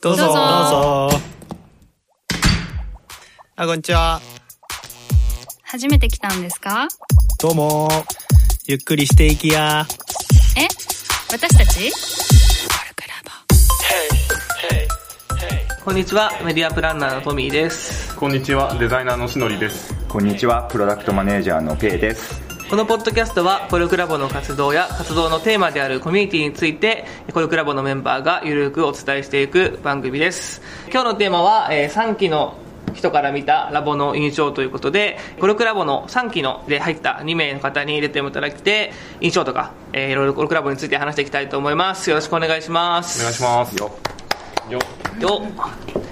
どうぞ。どうぞ。どうぞ。あこんにちは。初めて来たんですか？どうも。ゆっくりしていきや。え？私たち？こんにちは、メディアプランナーのトミーです。こんにちは、デザイナーのしのりです。こんにちは、プロダクトマネージャーのペイです。このポッドキャストは、コルクラボの活動や活動のテーマであるコミュニティについて、コルクラボのメンバーがゆるくお伝えしていく番組です。今日のテーマは、えー3期の人から見たラボの印象ということで、コルクラボの3期ので入った2名の方に出ていただいて、印象とか、えーいろいろコルクラボについて話していきたいと思います。よろしくお願いします。お願いします。よ。よ。よ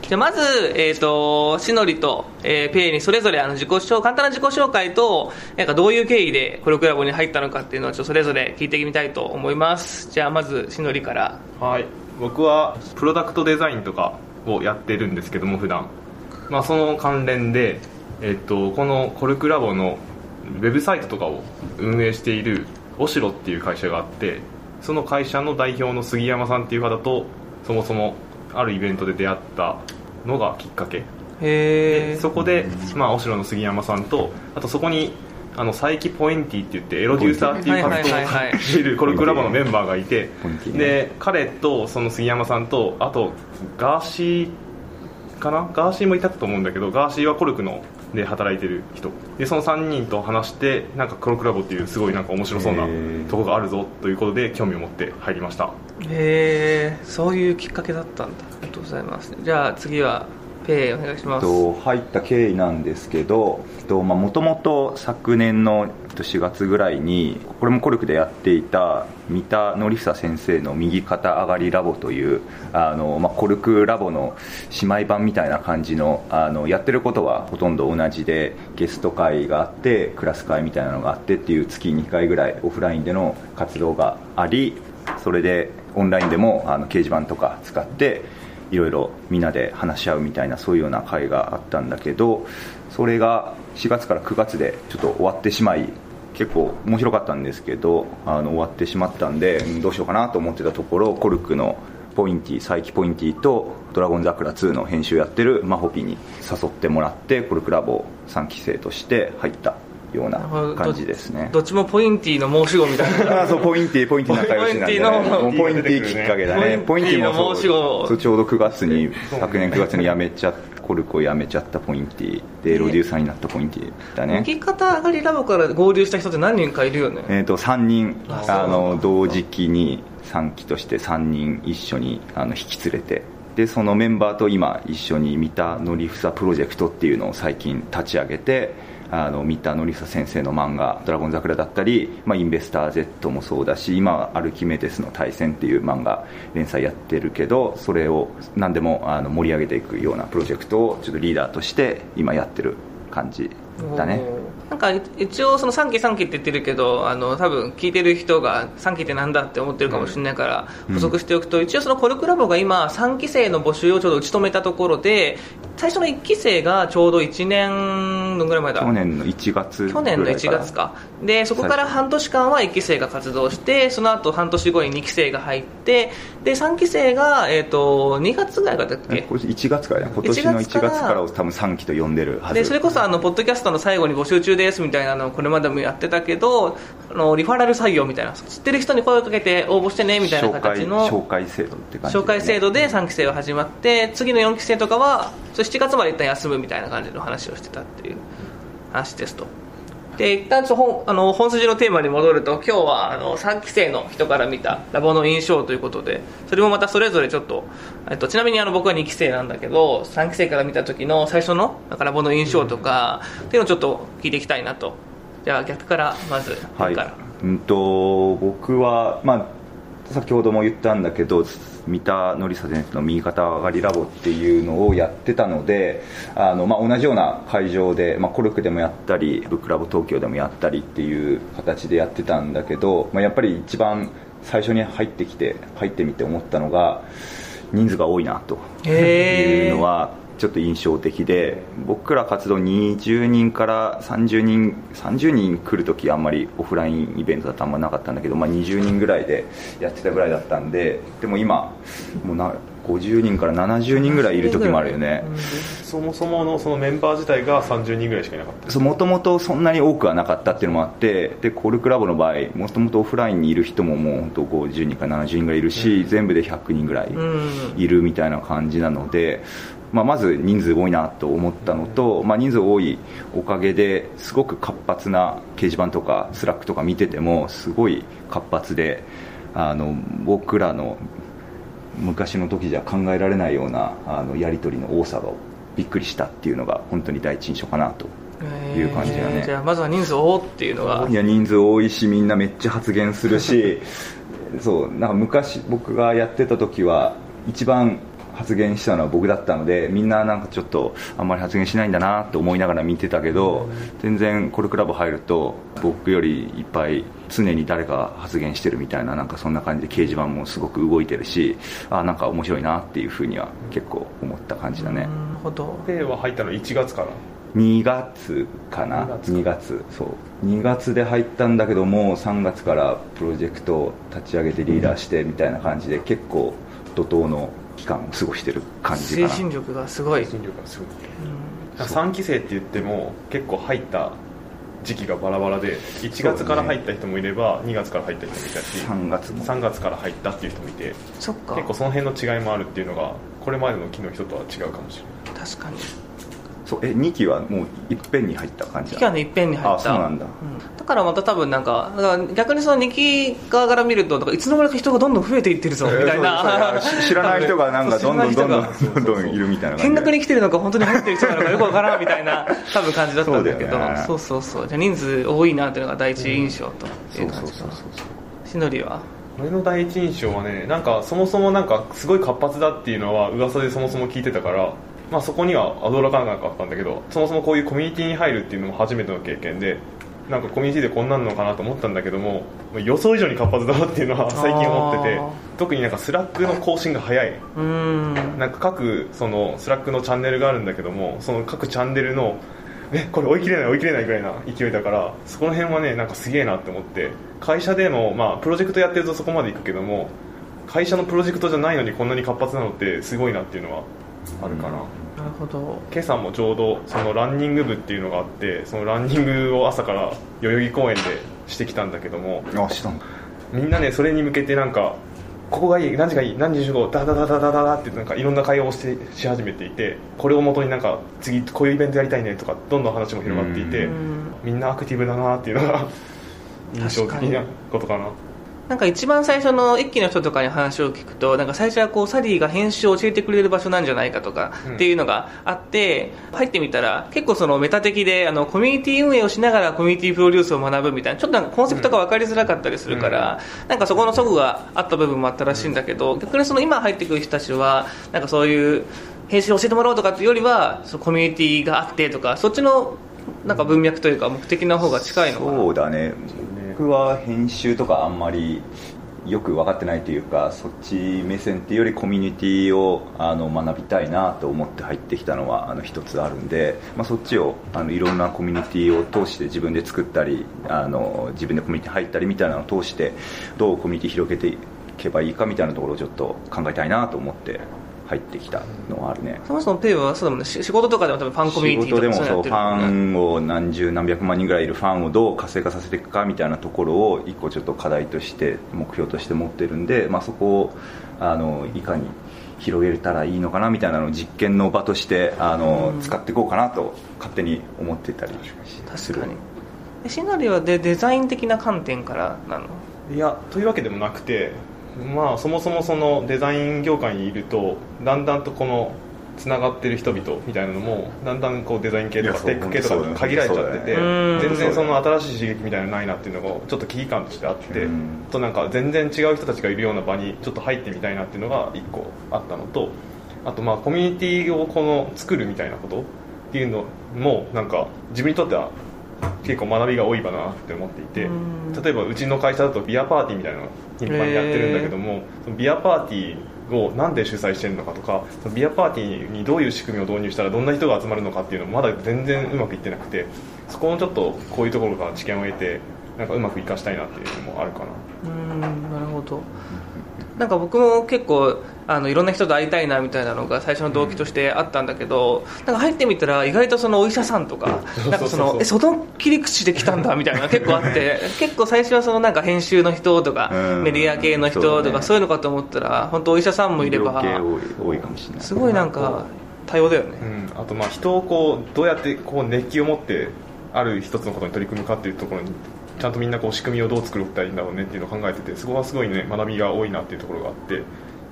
じゃあまず、えー、としのりと、えーペイにそれぞれあの自己紹簡単な自己紹介となんかどういう経緯でコルクラボに入ったのかっていうのをちょっとそれぞれ聞いてみたいと思いますじゃあまずしのりからはい。僕は、プロダクトデザインとかをやってるんですけども、普段。まあ、その関連で、えっと、このコルクラボのウェブサイトとかを運営しているオシロっていう会社があって、その会社の代表の杉山さんっていう方と、そもそもあるイベントで出会ったのがきっかけ。へえでそこで、まあ、オシロの杉山さんとあとそこにあの佐伯ポインティって言ってエロデューサーっていう活動をしているコルクラボのメンバーがいてで彼とその杉山さんとあとガーシーかな？ガーシーもいたと思うんだけどガーシーはコルクので働いてる人。でその3人と話してなんかコルクラボっていうすごいなんか面白そうなとこがあるぞということで興味を持って入りましたへえそういうきっかけだったんだ。ありがとうございます。じゃあ次はペイお願いします。入った経緯なんですけどもともと昨年の4月ぐらいにこれもコルクでやっていた三田典久先生の右肩上がりラボというあの、まあ、コルクラボの姉妹版みたいな感じのあのやってることはほとんど同じでゲスト会があってクラス会みたいなのがあってっていう月2回ぐらいオフラインでの活動がありそれでオンラインでもあの掲示板とか使っていろいろみんなで話し合うみたいなそういうような会があったんだけどそれが4月から9月でちょっと終わってしまい結構面白かったんですけどあの終わってしまったんでどうしようかなと思ってたところコルクのポインティ佐伯ポインティと「ドラゴン桜2」の編集やってるマホピに誘ってもらってコルクラボ3期生として入ったような感じですね。どっちもポインティの申し子みたいな。あ そうポインティポインティ仲良しなんで、ね、ポインティきっかけだね。ポインティもちょうど9月に昨年9月に辞めちゃコルクを辞めちゃったポインティ。でエロデューサーになったポインティだね。右肩上がりラボから合流した人って何人かいるよね。えー、と3人あの同時期に3期として3人一緒にあの引き連れて。でそのメンバーと今一緒に三田のりふさプロジェクトっていうのを最近立ち上げてあの三田のりふさ先生の漫画「ドラゴン桜」だったり、まあ、インベスター Z もそうだし今はアルキメデスの対戦っていう漫画連載やってるけどそれを何でもあの盛り上げていくようなプロジェクトをちょっとリーダーとして今やってる感じだね。なんか一応その3期3期って言ってるけどあの多分聞いてる人が3期ってなんだって思ってるかもしれないから補足しておくと、一応そのコルクラボが今3期生の募集をちょうど打ち止めたところで最初の1期生がちょうど1年のぐらい前だ。去年の1月去年の1ぐらいから。月かでそこから半年間は1期生が活動してその後半年後に2期生が入ってで3期生が、えー、と2月ぐらいからだっけ？えこれ1月からね今年の1 1月からを多分3期と呼んでるはず。でそれこそあのポッドキャストの最後に募集中ですみたいなのをこれまでもやってたけどあのリファラル採用みたいな知ってる人に声をかけて応募してねみたいな形の紹介制度って感じで紹介制度で3期生は始まって次の4期生とかはそれ7月まで一旦休むみたいな感じの話をしてたっていう話ですと。で一旦ちょ本あの本筋のテーマに戻ると今日はあの3期生の人から見たラボの印象ということでそれもまたそれぞれちょっと、えっと、ちなみにあの僕は2期生なんだけど3期生から見た時の最初のなんかラボの印象とかっていうのをちょっと聞いていきたいなと。じゃあ逆からまずはい。うんと僕はまあ先ほども言ったんだけど三田典久先生の右肩上がりラボっていうのをやってたのであの、まあ、同じような会場で、まあ、コルクでもやったりブックラボ東京でもやったりっていう形でやってたんだけど、まあ、やっぱり一番最初に入ってきて入ってみて思ったのが人数が多いなというのはちょっと印象的で僕ら活動20人から30人30人来るときあんまりオフラインイベントだとあんまなかったんだけど、まあ、20人ぐらいでやってたぐらいだったんででも今もうな50人から70人ぐらいいる時もあるよね。そもそものそのメンバー自体が30人ぐらいしかいなかった。もともとそんなに多くはなかったっていうのもあってでコルクラボの場合もともとオフラインにいる人ももう本当50人から70人ぐらいいるし、全部で100人ぐらいいるみたいな感じなので、まあ、まず人数多いなと思ったのと、まあ、人数多いおかげですごく活発な掲示板とか Slack とか見ててもすごい活発であの僕らの昔の時じゃ考えられないようなあのやり取りの多さがびっくりしたっていうのが本当に第一印象かなという感じだね、じゃあまずは人数多っていうのが。いや人数多いしみんなめっちゃ発言するし そうなんか昔僕がやってた時は一番発言したのは僕だったのでみんななんかちょっとあんまり発言しないんだなと思いながら見てたけど全然コルクラブ入ると僕よりいっぱい常に誰か発言してるみたいななんかそんな感じで掲示板もすごく動いてるしあなんか面白いなっていうふうには結構思った感じだね。ほどでは入ったの1月から？2月かな？2月そう。2月で入ったんだけども3月からプロジェクトを立ち上げてリーダーしてみたいな感じで結構怒涛の期間を過ごしてる感じかな。精神力がすごい。精神力がすごい、うん、3期生って言っても結構入った時期がバラバラで1月から入った人もいれば、2月から入った人もいたし3月も。3月から入ったっていう人もいてそっか。結構その辺の違いもあるっていうのがこれまでの期の人とは違うかもしれない。確かにそうえ2期はもういっぺんに入った感じ2期はねいっぺんに入った。あそうなんだ、うん、だからまた多分なんかだから逆にその2期側から見るといつの間にか人がどんどん増えていってるぞみたいな、えー、知らない人がなんかどんどんどんどんどんどんいるみたいな見学に来てるのか本当に入ってる人なのかよくわからんみたいな 多分感じだったんだけど。そうそうそうじゃあ人数多いなっていうのが第一印象という感じかしのりは？俺の第一印象はねなんかそもそもなんかすごい活発だっていうのは噂でそもそも聞いてたからまあ、そこには驚かなかったんだけどそもそもこういうコミュニティに入るっていうのも初めての経験でなんかコミュニティでこんなんのかなと思ったんだけども予想以上に活発だなっていうのは最近思ってて特になんか Slackの更新が早い。なんか各その Slackのチャンネルがあるんだけどもその各チャンネルのえこれ追い切れない追い切れないぐらいな勢いだからそこら辺はねなんかすげえなって思って会社でも、まあ、プロジェクトやってるとそこまでいくけども会社のプロジェクトじゃないのにこんなに活発なのってすごいなっていうのはあるかな、なるほど。今朝もちょうどそのランニング部っていうのがあってそのランニングを朝から代々木公園でしてきたんだけどもあしたんみんなねそれに向けてなんかここがいい何時がいい何時集合ダダダダダダダってなんかいろんな会話をしてし始めていてこれをもとになんか次こういうイベントやりたいねとかどんどん話も広がっていてみんなアクティブだなっていうのが印象的なことかななんか一番最初の一期の人とかに話を聞くとなんか最初はこうサディが編集を教えてくれる場所なんじゃないかとかっていうのがあって、入ってみたら結構そのメタ的であのコミュニティ運営をしながらコミュニティプロデュースを学ぶみたいなちょっとなんかコンセプトが分かりづらかったりするから、なんかそこの齟齬があった部分もあったらしいんだけど逆にその今入ってくる人たちはなんかそういう編集を教えてもらおうとかっていうよりはそのコミュニティがあってとかそっちのなんか文脈というか目的の方が近いのかな。そうだね僕は編集とかあんまりよく分かってないというかそっち目線っていうよりコミュニティをあの学びたいなと思って入ってきたのはあの一つあるんで、まあ、そっちをあのいろんなコミュニティを通して自分で作ったりあの自分でコミュニティ入ったりみたいなのを通してどうコミュニティ広げていけばいいかみたいなところをちょっと考えたいなと思って入ってきたのはあるね。そもそもペイはそうだもんね。仕事とかでも多分ファンコミュニティとか仕事でもそうファンを何十何百万人ぐらいいるファンをどう活性化させていくかみたいなところを一個ちょっと課題として目標として持ってるんで、まあ、そこをあのいかに広げれたらいいのかなみたいなのを実験の場としてあの、うん、使っていこうかなと勝手に思ってたりする。確かに。シナリオはでデザイン的な観点からなの？いやというわけでもなくてまあそもそもそのデザイン業界にいるとだんだんとこのつながってる人々みたいなのもだんだんこうデザイン系とかテック系とか限られちゃってて、全然その新しい刺激みたいなのないなっていうのがちょっと危機感としてあってとなんか全然違う人たちがいるような場にちょっと入ってみたいなっていうのが1個あったのとあとまあコミュニティをこの作るみたいなことっていうのもなんか自分にとっては結構学びが多いかなって思っていて例えばうちの会社だとビアパーティーみたいなの頻繁にやってるんだけどもそのビアパーティーをなんで主催してるのかとかそのビアパーティーにどういう仕組みを導入したらどんな人が集まるのかっていうのもまだ全然うまくいってなくてそこをちょっとこういうところから知見を得てなんかうまく生かしたいなっていうのもあるかな。うんなるほどなんか僕も結構あのいろんな人と会いたいなみたいなのが最初の動機としてあったんだけど、なんか入ってみたら意外とそのお医者さんとかなんかそのえその切り口で来たんだみたいなのが 結構あって結構最初はそのなんか編集の人とかうん。メディア系の人とかそういうのかと思ったら本当お医者さんもいれば医療系多い多いかもしれない。すごいなんか多様だよね。うん、あとまあ人をこうどうやってこう熱気を持ってある一つのことに取り組むかっていうところにちゃんとみんなこう仕組みをどう作ったらいいんだろうねっていうのを考えててそこはすごいね学びが多いなっていうところがあって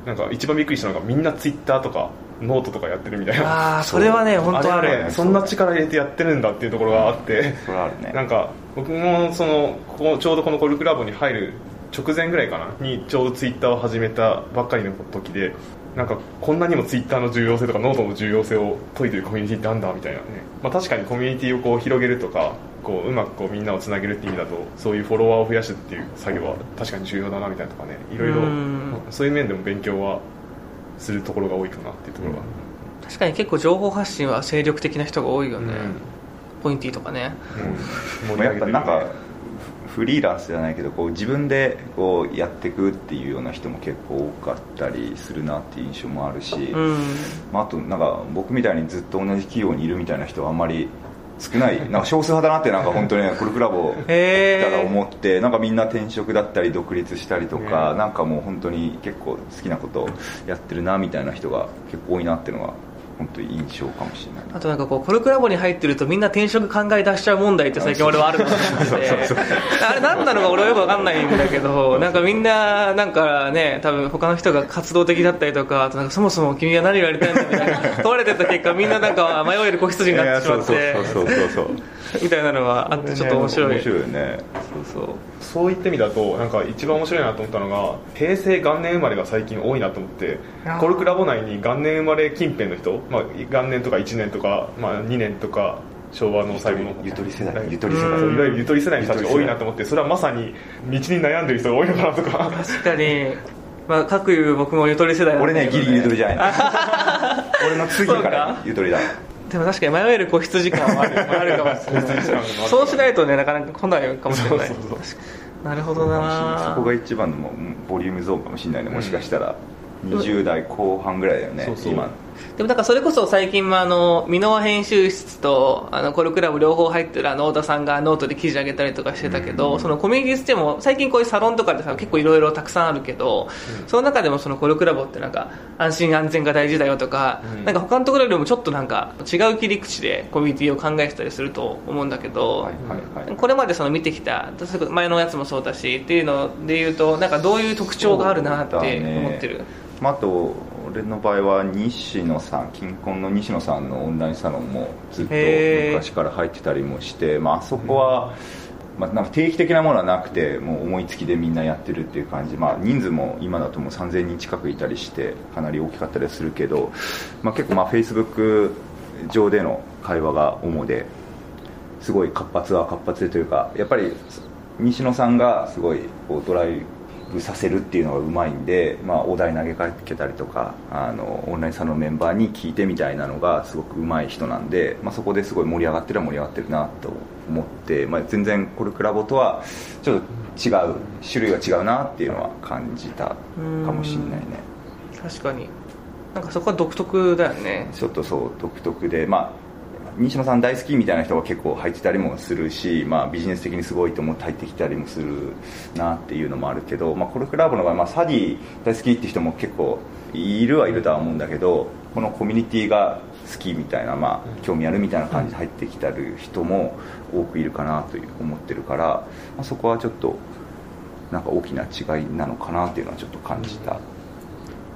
なんか一番びっくりしたのがみんなツイッターとかノートとかやってるみたいな。ああそれはね本当あるあれあれそんな力入れてやってるんだっていうところがあって。それはあるねなんか僕もそのここちょうどこのコルクラボに入る直前ぐらいかなにちょうどツイッターを始めたばっかりの時でなんかこんなにもツイッターの重要性とかノートの重要性を説いてるコミュニティってあんだみたいなね、まあ、確かにコミュニティをこう広げるとかこううまくこうみんなをつなげるっていう意味だとそういうフォロワーを増やすっていう作業は確かに重要だなみたいなとかねいろいろうん。そういう面でも勉強はするところが多いかなっていうところが、確かに結構情報発信は精力的な人が多いよね、ポインティとかね。うん。やっぱなんかフリーランスじゃないけどこう自分でこうやっていくっていうような人も結構多かったりするなっていう印象もあるし、うん。まあ、あとなんか僕みたいにずっと同じ企業にいるみたいな人はあんまり少ない。なんか少数派だなってなんか本当にねコルクラボだから思ってなんかみんな転職だったり独立したりとか、ねなんかもう本当に結構好きなことやってるなみたいな人が結構多いなっていうのが本当に印象かもしれない。あとなんかこうコルクラボに入ってるとみんな転職考え出しちゃう問題って最近俺はあるなと思っててあれ何なのか俺はよくわかんないんだけどなんかみんななんかね多分他の人が活動的だったりとかそもそも君は何をやりたいんだみたいな 問われてた結果みんななんか迷える子羊になってしまってみたいなのがあってちょっと面白い。面白いよね。そうそうそういった意味だとなんか一番面白いなと思ったのが平成元年生まれが最近多いなと思ってコルクラボ内に元年生まれ近辺の人、まあ、元年とか1年とか、まあ、2年とか昭和の最後の。ゆとり世代はいゆとり世代。いわゆるゆとり世代の人たちが多いなと思ってそれはまさに道に悩んでる人が多いのかなとか。確かに。まあ各言う僕もゆとり世代ね。俺ねギリギリゆとりじゃない。俺の次からか。ゆとりだでも確かに迷える子羊感はあるあるかもしれない。そうしないとねなかなか来ないかもしれない。そうそう確かに。なるほどな。そこが一番のもう。ボリュームゾーンかもしれないねもしかしたら20代後半ぐらいだよねそうそう。今でもだからそれこそ最近もあの箕輪編集室とあのコルクラボ両方入ってるあの太田さんがノートで記事上げたりとかしてたけど、そのコミュニティスでも最近こういうサロンとかでさ結構いろいろたくさんあるけど、その中でもそのコルクラボってなんか安心安全が大事だよとか、うん。なんか他のところよりもちょっとなんか違う切り口でコミュニティを考えてたりすると思うんだけど、これまでその見てきた前のやつもそうだしっていうので言うとなんかどういう特徴があるなって思ってる、まあ、あと俺の場合は西野さん金婚の西野さんのオンラインサロンもずっと昔から入ってたりもして、まああそこは、まあ、なんか定期的なものはなくてもう思いつきでみんなやってるっていう感じ、まあ、人数も今だともう3000人近くいたりしてかなり大きかったりするけど、まあ、結構まあ Facebook 上での会話が主ですごい活発は活発でというかやっぱり西野さんがすごいこうドライブさせるっていうのがうまいんで、まあ、お題投げかけたりとかあのオンラインサロンのメンバーに聞いてみたいなのがすごくうまい人なんで、まあ、そこですごい盛り上がってるは盛り上がってるなと思って、まあ、全然コルクラボとはちょっと違う種類が違うなっていうのは感じたかもしれないね。確かに。なんかそこは独特だよね。ちょっとそう独特でまあ西野さん大好きみたいな人が結構入ってたりもするし、まあ、ビジネス的にすごいと思って入ってきたりもするなっていうのもあるけど、まあ、コルクラブの場合、まあ、サディ大好きって人も結構いるはいるとは思うんだけどこのコミュニティが好きみたいな、まあ、興味あるみたいな感じで入ってきたる人も多くいるかなという思ってるから、まあ、そこはちょっとなんか大きな違いなのかなっていうのはちょっと感じた。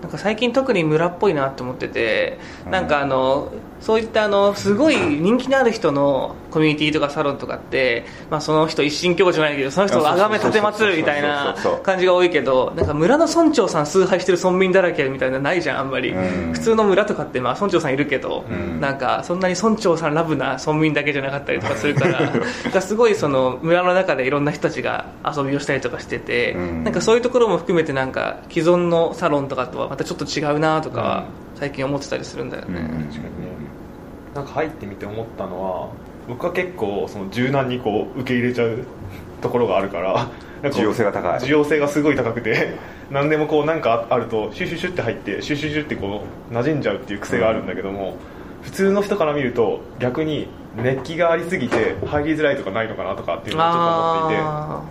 なんか最近特に村っぽいなって思ってて、うん。なんかあのそういったあのすごい人気のある人のコミュニティとかサロンとかって、まあ、その人一神教じゃないけどその人を崇め立てまつるみたいな感じが多いけどなんか村の村長さん崇拝してる村民だらけみたいなのないじゃんあんまり、うん。普通の村とかってまあ村長さんいるけど、うん。なんかそんなに村長さんラブな村民だけじゃなかったりとかするから なんかすごいその村の中でいろんな人たちが遊びをしたりとかしてて、うん。なんかそういうところも含めてなんか既存のサロンとかとはまたちょっと違うなとかは最近思ってたりするんだよね、うん。確かにね。なんか入ってみて思ったのは僕は結構その柔軟にこう受け入れちゃうところがあるから需要性が高い。需要性がすごい高くて何でもこうなんかあるとシュシュシュって入ってシュシュシュってこう馴染んじゃうっていう癖があるんだけども、普通の人から見ると逆に熱気がありすぎて入りづらいとかないのかなとかっていうのをちょっと思っていてあ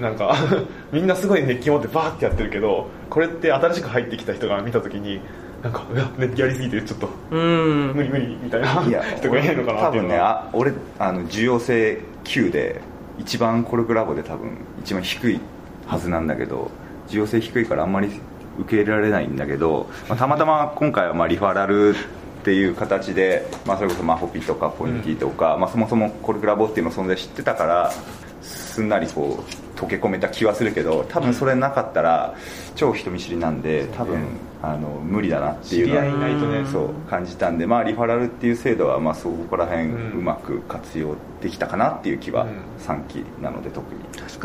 なんか みんなすごい熱気持ってバーってやってるけどこれって新しく入ってきた人が見た時になんかうわ熱気ありすぎてちょっとーうん。無理無理みたいないや人がいないのかな多っていうのは。分ねあ俺あの重要性9で一番コルクラボで多分一番低いはずなんだけど重要性低いからあんまり受け入れられないんだけど、まあ、たまたま今回はまあリファラルっていう形で、まあ、それこそマホピとかポインティとか、まあ、そもそもコルクラボっていうの存在知ってたからすんなりこう溶け込めた気はするけど多分それなかったら超人見知りなんで多分あの無理だなっていうのはいいないとね。そう感じたんで、まあ、リファラルっていう制度はまあそこら辺うん。うまく活用できたかなっていう気はうん。3期なので特に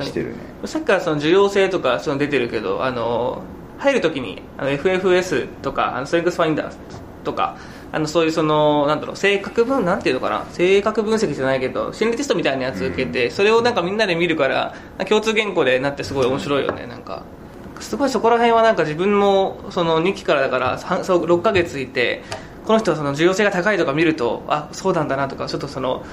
してるね。さっきからその需要性とかその出てるけどあの入るときにあの FFS とかあのストレングスファインダーとかあのそういうそのなんだろう性格分なんていうのかな？性格分析じゃないけど心理テストみたいなやつ受けて、それをなんかみんなで見るから共通言語でなってすごい面白いよねなんかすごいそこら辺はなんか自分もその2期からだからさんそう6ヶ月いてこの人はその重要性が高いとか見るとあそうなんだなとかちょっとその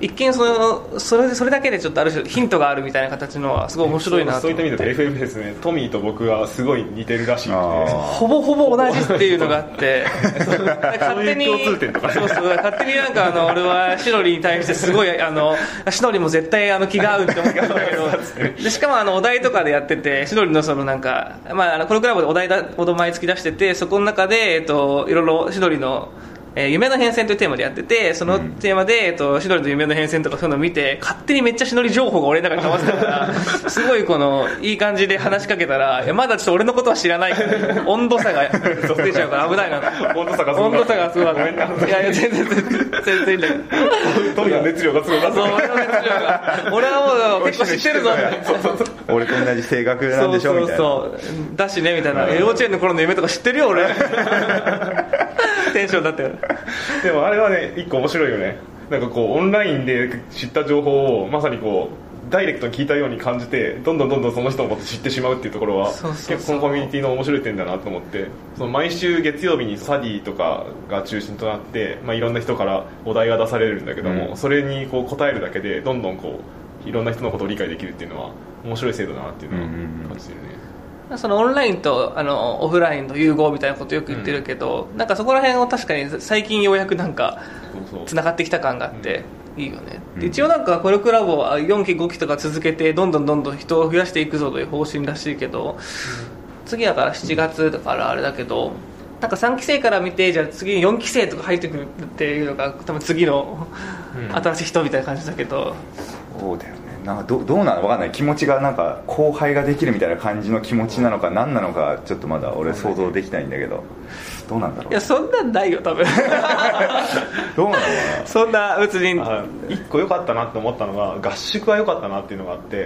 一見そのそれでそれだけでちょっとある種ヒントがあるみたいな形のはすごい面白いなとそうい思った意味だと FF ですねトミーと僕はすごい似てるらしくてあーほぼほぼ同じっていうのがあって。勝手に共通点とか勝手になんかあの俺はシノリに対してすごいあのシノリも絶対あの気が合うって思ったんだけど。でしかもあのお題とかでやっててシノリのそのなんか、まあ、あのこのクラブでお題だお題毎月出しててそこの中で、えっと、いろいろシノリのえー夢の変遷というテーマでやっててそのテーマで、えっと、シノリの夢の変遷とかそういうのを見て勝手にめっちゃシノリ情報が俺の中に溜まってたから すごいこのいい感じで話しかけたらいやまだちょっと俺のことは知らない。から温度差が出ちゃうから危ないな。温度差がすごい温度差がすごいごめんない。やいや全然全然いいんだけど。トミーの熱量がすごかったそう俺の熱量が。俺はもう結構知ってるぞ。俺と同じ性格なんでしょみたいなそう。そうそうだしねみたいな。幼稚園の頃の夢とか知ってるよ俺テンションだったよ でもあれはね一個面白いよね。なんかこうオンラインで知った情報をまさにこうダイレクトに聞いたように感じてどんどんどんどんその人のこと知ってしまうっていうところは結構このコミュニティの面白い点だなと思って。その毎週月曜日にサディとかが中心となって、まあ、いろんな人からお題が出されるんだけども、うん。それにこう答えるだけでどんどんこういろんな人のことを理解できるっていうのは面白い制度だなっていうのはうんうんうん。感じてるね、そのオンラインとあのオフラインの融合みたいなことよく言ってるけど、なんかそこら辺を確かに最近ようやくなんかつながってきた感があって、いいよね、うん。で一応なんかコルクラボは4期5期とか続けてどんどんどんどん人を増やしていくぞという方針らしいけど、次だから7月だからあれだけどなんか3期生から見てじゃあ次に4期生とか入ってくるっていうのが多分次のうん。新しい人みたいな感じだけど、そうだよねなんかどどうなの？わかんない。気持ちがなんか後輩ができるみたいな感じの気持ちなのか何なのかちょっとまだ俺想像できないんだけど。どうなんだろいうやそんなんないよ多分。どうなの？かそんな別にあ一個良かったなって思ったのが合宿は良かったなっていうのがあって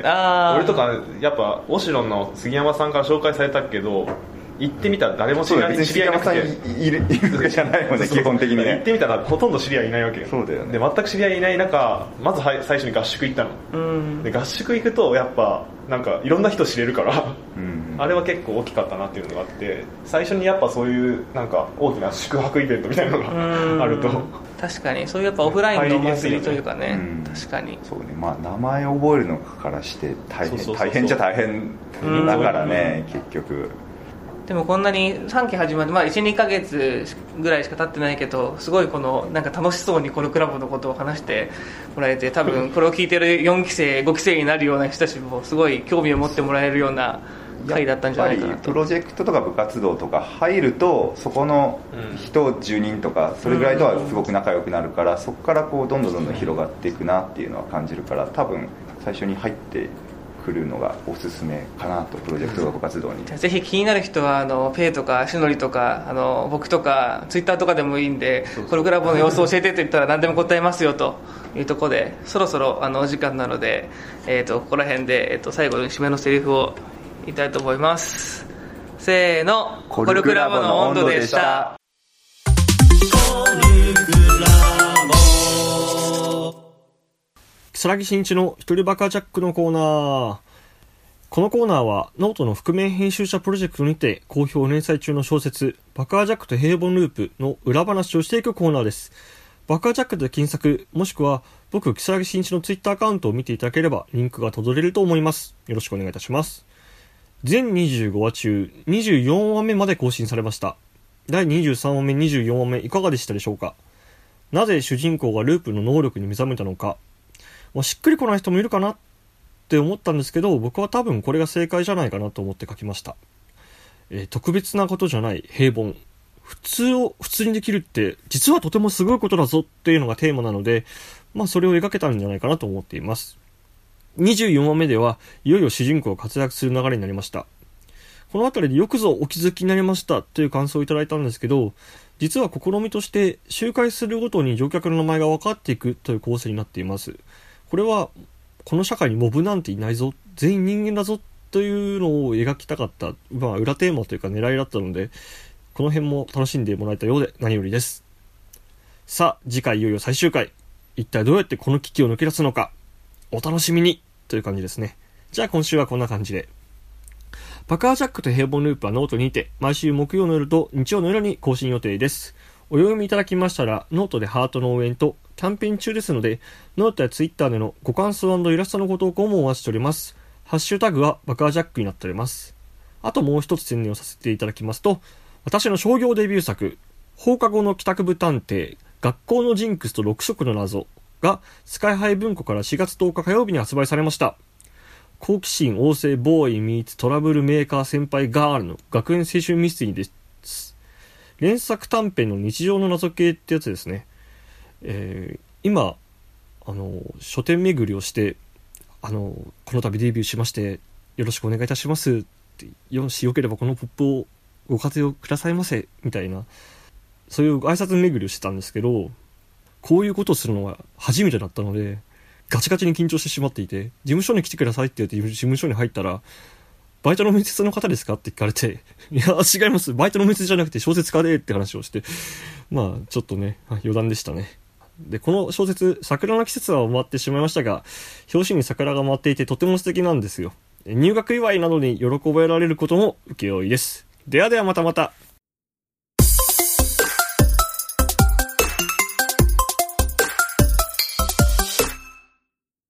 俺とかやっぱオシロンの杉山さんから紹介されたけど行ってみたら誰も知り合い知り合いなくていいるいるわけじゃないもんね基本的に行っねてみたらほとんど知り合いいないわけよ。そうだよね。で全く知り合いいない中まずは最初に合宿行ったの。うん。で合宿行くとやっぱなんかいろんな人知れるからうんあれは結構大きかったなっていうのがあって最初にやっぱそういうなんか大きな宿泊イベントみたいなのがあると。確かに。そういうやっぱオフラインのお祭りというかね。うん。確かに。そうね。まあ名前覚えるのからして大変そうそうそうそう。大変じゃ大変だからね結局でもこんなに3期始まって、まあ、12ヶ月ぐらいしか経ってないけどすごいこのなんか楽しそうにこのクラブのことを話してもらえて多分これを聞いてる4期生5期生になるような人たちもすごい興味を持ってもらえるような回だったんじゃないかな。とやっぱりプロジェクトとか部活動とか入るとそこの人10人とかそれぐらいとはすごく仲良くなるからそこからこうどんどんどんどん広がっていくなっていうのは感じるから多分最初に入ってくるのがおすすめかなとプロジェクトとか部活動に。ぜひ気になる人はあのペイとかしのりとかあの僕とかツイッターとかでもいいんでこのクラブの様子を教えてと言ったら何でも答えますよというところでそろそろあのお時間なので、えー、とここら辺で、えー、と最後に締めのセリフを言いたいと思います。せーの。コルクラボの温度でした木更木新一の一人爆破ジャックのコーナー。このコーナーはノートの覆面編集者プロジェクトにて好評連載中の小説爆破ジャックと平凡ループの裏話をしていくコーナーです。爆破ジャックで検索もしくは僕、木更木新一のツイッターアカウントを見ていただければリンクが辿れると思います。よろしくお願いいたします。全25話中24話目まで更新されました。第23話目、24話目いかがでしたでしょうか？なぜ主人公がループの能力に目覚めたのか、まあ、しっくりこない人もいるかなって思ったんですけど、僕は多分これが正解じゃないかなと思って書きました。えー特別なことじゃない平凡。普通を普通にできるって、実はとてもすごいことだぞっていうのがテーマなので、まあそれを描けたんじゃないかなと思っています。24話目では、いよいよ主人公が活躍する流れになりました。この辺りでよくぞお気づきになりましたという感想をいただいたんですけど、実は試みとして周回するごとに乗客の名前が分かっていくという構成になっています。これは、この社会にモブなんていないぞ、全員人間だぞというのを描きたかった、まあ裏テーマというか狙いだったので、この辺も楽しんでもらえたようで何よりです。さあ、次回いよいよ最終回。一体どうやってこの危機を抜け出すのか、お楽しみにという感じですね。じゃあ今週はこんな感じで。爆破ジャックと平凡ループはノートにて、毎週木曜の夜と日曜の夜に更新予定です。お読みいただきましたら、ノートでハートの応援と、キャンペーン中ですので、ノートやツイッターでのご感想イラストのご投稿もお待ちしております。ハッシュタグは爆破ジャックになっております。あともう一つ宣伝をさせていただきますと、私の商業デビュー作、放課後の帰宅部探偵、学校のジンクスと6色の謎が、スカイハイ文庫から4月10日火曜日に発売されました。好奇心旺盛ボーイミーツトラブルメーカー先輩ガールの学園青春ミステリーです。連作短編の日常の謎系ってやつですね。えー今、あの、書店巡りをして、あの、この度デビューしまして、よろしくお願いいたしますって、よし、よければこのポップをご活用くださいませ、みたいな、そういう挨拶巡りをしてたんですけど、こういうことをするのは初めてだったので、ガチガチに緊張してしまっていて、事務所に来てくださいって言って事務所に入ったら、バイトの面接の方ですかって聞かれて、いや、違います。バイトの面接じゃなくて小説家でって話をして、まあ、ちょっとね、余談でしたね。で、この小説、桜の季節は終わってしまいましたが、表紙に桜が舞っていてとても素敵なんですよ。入学祝いなどに喜ばれることも請負いです。ではではまたまた。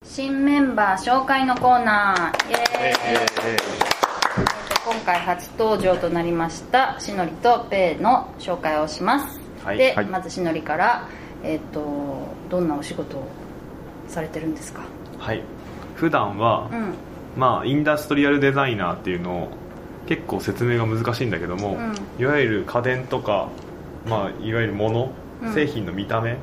新メンバー紹介のコーナーイエーイ、えーと今回初登場となりましたしのりとペイの紹介をします、はいで、はいまずしのりから、えっとどんなお仕事をされてるんですか？はい。普段は、うん。まあインダストリアルデザイナーっていうのを結構説明が難しいんだけども、うん。いわゆる家電とか、まあ、いわゆるもの、うん。製品の見た目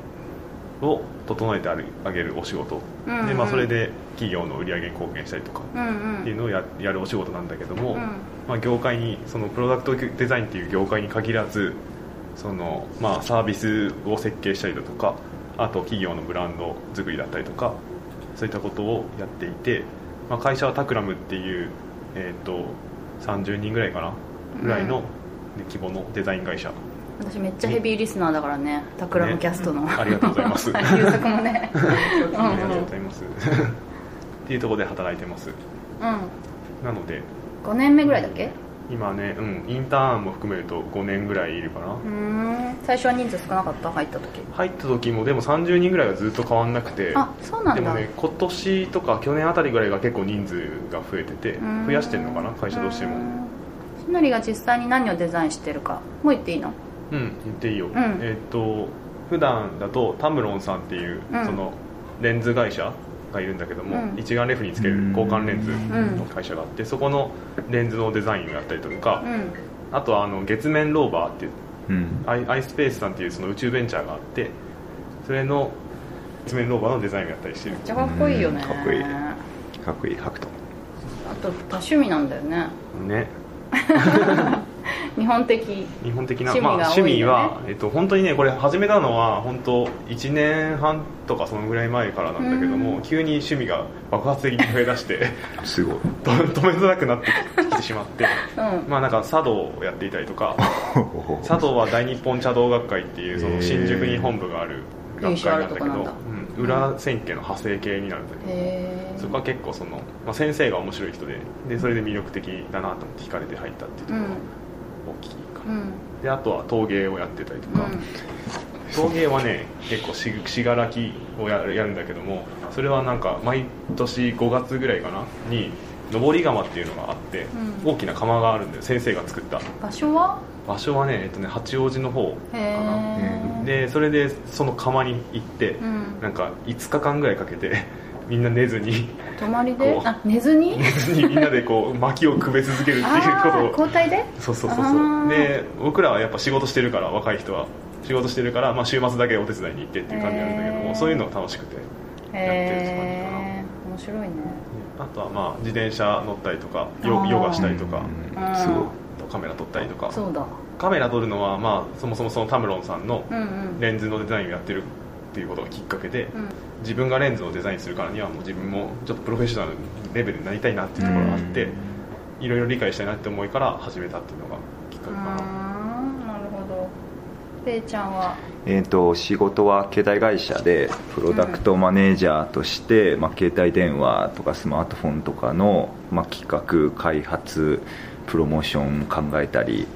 を整えてあげるお仕事、うんうん。でまあ、それで企業の売り上げに貢献したりとかうん。っていうのをややるお仕事なんだけども、うん。まあ、業界にそのプロダクトデザインっていう業界に限らずその、まあ、サービスを設計したりだとかあと企業のブランド作りだったりとかそういったことをやっていて、まあ、会社はタクラムっていう、えー、と30人ぐらいかなぐらいの規模のデザイン会社、私めっちゃヘビーリスナーだからねタクラムキャストの、ね。ありがとうございます。はい優作もね。うん。ありがとうございます。っていうところで働いてます。うん。なので。5年目ぐらいだっけ？今ね、うん、インターンも含めると5年ぐらいいるかな、うーん。最初は人数少なかった？入った時。入った時もでも30人ぐらいはずっと変わんなくて。あそうなんだ。でもね今年とか去年あたりぐらいが結構人数が増えててうん。増やしてるのかな会社としても。しのりが実際に何をデザインしてるかもう言っていいの？うん言っていいよ、ん。えーっと普段だとタムロンさんっていう、うん。そのレンズ会社がいるんだけども、うん。一眼レフにつける交換レンズん。の会社があってそこのレンズのデザインをやったりとか、うん。あとはあの月面ローバーっていううん。アイアイスペースさんっていうその宇宙ベンチャーがあってそれの月面ローバーのデザインをやったりしてる。めっちゃかっこいいよね。うん。かっこいい。かっこいい。ハクト。あと多趣味なんだよね。ね 日本的日本的な趣味がまあ、趣味は、えっと、本当にねこれ始めたのは本当1年半とかそのぐらい前からなんだけども、うん。急に趣味が爆発的に増えだして すごい。と止めづらくなってきてしまって。うん。まあなんか茶道をやっていたりとか 茶道は大日本茶道学会っていうその新宿に本部がある学会なんだけどうん。裏千家の派生系になるんだけど、へえそこは結構その、まあ、先生が面白い人ででそれで魅力的だなと思って惹かれて入ったっていうところ。が大きいかな、うん。であとは陶芸をやってたりとか、陶芸はね結構し信楽をやるんだけどもそれはなんか毎年5月ぐらいかなに上り窯っていうのがあって、うん。大きな窯があるんで先生が作った。場所は？場所はね,、えっと、ね八王子の方かへなえでそれでその窯に行って、うん。なんか5日間ぐらいかけてみんな寝ずに。泊まりで？あ寝ずに？寝ずにみんなでこう 薪をくべ続けるっていうことを。交代で？そうそうそうそう。で僕らはやっぱ仕事してるから若い人は。仕事してるから、まあ、週末だけお手伝いに行ってっていう感じなんだけども、へー。そういうのが楽しくてやってるって感じかな、へえ面白いね。あとはまあ自転車乗ったりとかヨヨガしたりとかすごい。カメラ撮ったりとか。そうだ。カメラ撮るのはまあそもそもそのタムロンさんのレンズのデザインをやってるっていうことがきっかけで、うん。自分がレンズをデザインするからにはもう自分もちょっとプロフェッショナルレベルになりたいなっていうところがあって、いろいろ理解したいなって思いから始めたっていうのがきっかけかな、んなるほど。ペイちゃんは？えー、と仕事は携帯会社でプロダクトマネージャーとして、まあ、携帯電話とかスマートフォンとかの、まあ、企画開発プロモーション考えたり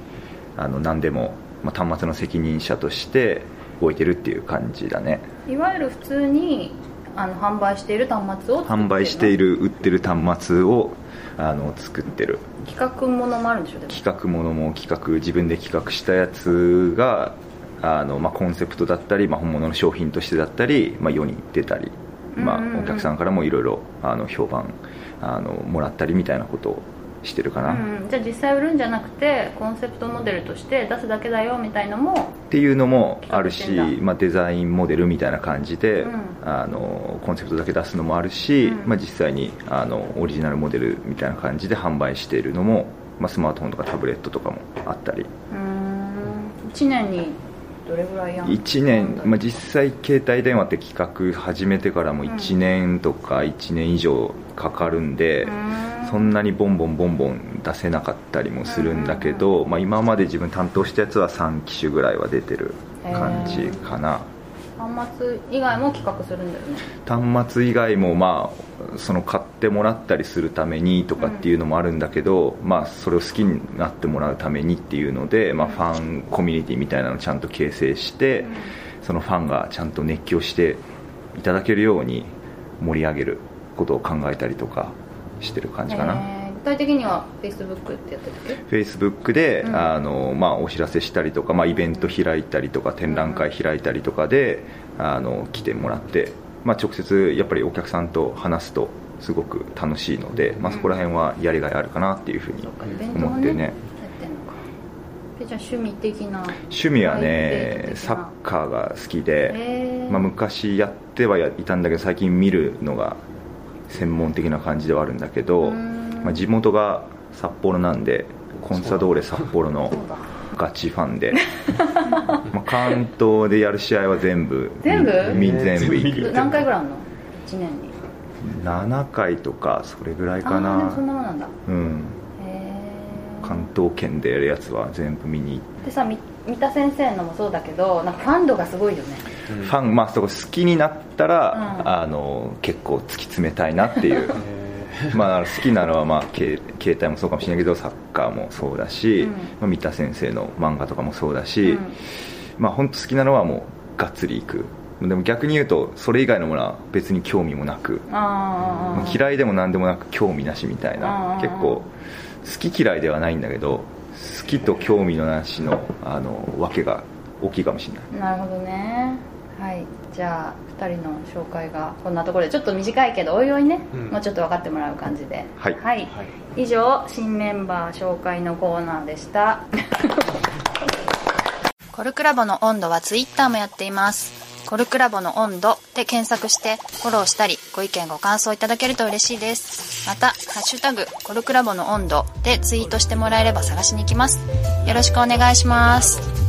あの何でも、まあ、端末の責任者として動いてるっていう感じだね。いわゆる普通にあの販売している端末を販売している売ってる端末をあの作ってる。企画ものもあるんでしょ企画ものも企画自分で企画したやつがあの、まあ、コンセプトだったり、まあ、本物の商品としてだったり、まあ、世に出たり、まあお客さんからもいろいろあの評判あのもらったりみたいなことをしてるかな、うっん、じゃあ実際売るんじゃなくてコンセプトモデルとして出すだけだよみたいのもていうのもあるしまあ、デザインモデルみたいな感じで、うん。あのコンセプトだけ出すのもあるし、うん。まあ、実際にあのオリジナルモデルみたいな感じで販売しているのも、まあ、スマートフォンとかタブレットとかもあったり。うーん。1年にどれぐらいやん1年、まあ、実際携帯電話って企画始めてからも1年とか1年以上かかるんで、そんなにボンボンボンボン出せなかったりもするんだけど、まあ、今まで自分担当したやつは3機種ぐらいは出てる感じかな。端末以外も企画するんだよね。端末以外もまあその買ってもらったりするためにとかっていうのもあるんだけど、まあ、それを好きになってもらうためにっていうので、まあ、ファンコミュニティみたいなのをちゃんと形成して、そのファンがちゃんと熱狂していただけるように盛り上げることを考えたりとかしてる感じかな、えー具体的には Facebook ってやってたっけ Facebook で、うん。あのまあ、お知らせしたりとか、まあ、イベント開いたりとか展覧会開いたりとかであの来てもらって、まあ、直接やっぱりお客さんと話すとすごく楽しいので、まあ、そこら辺はやりがいあるかなっていうふうに思ってね。やってんのか。ペイちゃん趣味的な趣味はねサッカーが好きで、まあ、昔やってはいたんだけど最近見るのが専門的な感じではあるんだけど、うん。まあ、地元が札幌なんでコンサドーレ札幌のガチファンで まあ関東でやる試合は全部全部？み全部行く。何回ぐらいあるの？1年に。7回とかそれぐらいかああーでもそんななもんなんだ。うん。関東圏でやるやつは全部見に行って。でさみ三田先生のもそうだけどなんかファン度がすごいよねファンまあそこ好きになったら、うん。あの結構突き詰めたいなっていう。まあ好きなのは、まあ、け携帯もそうかもしれないけどサッカーもそうだし、うん。まあ、三田先生の漫画とかもそうだし、うん。まあ本当好きなのはもうがっつりいく。でも逆に言うとそれ以外のものは別に興味もなく。嫌いでも何でもなく興味なしみたいな。うん結構好き嫌いではないんだけど好きと興味のなしのあの訳が大きいかもしれない。なるほどねはい。じゃあ2人の紹介がこんなところでちょっと短いけどおいおいね、うん。もうちょっと分かってもらう感じで。はい。はい。以上新メンバー紹介のコーナーでした。コルクラボの温度はツイッターもやっています。コルクラボの温度で検索してフォローしたりご意見ご感想いただけると嬉しいです。また「ハッシュタグコルクラボの温度」でツイートしてもらえれば探しに行きます。よろしくお願いします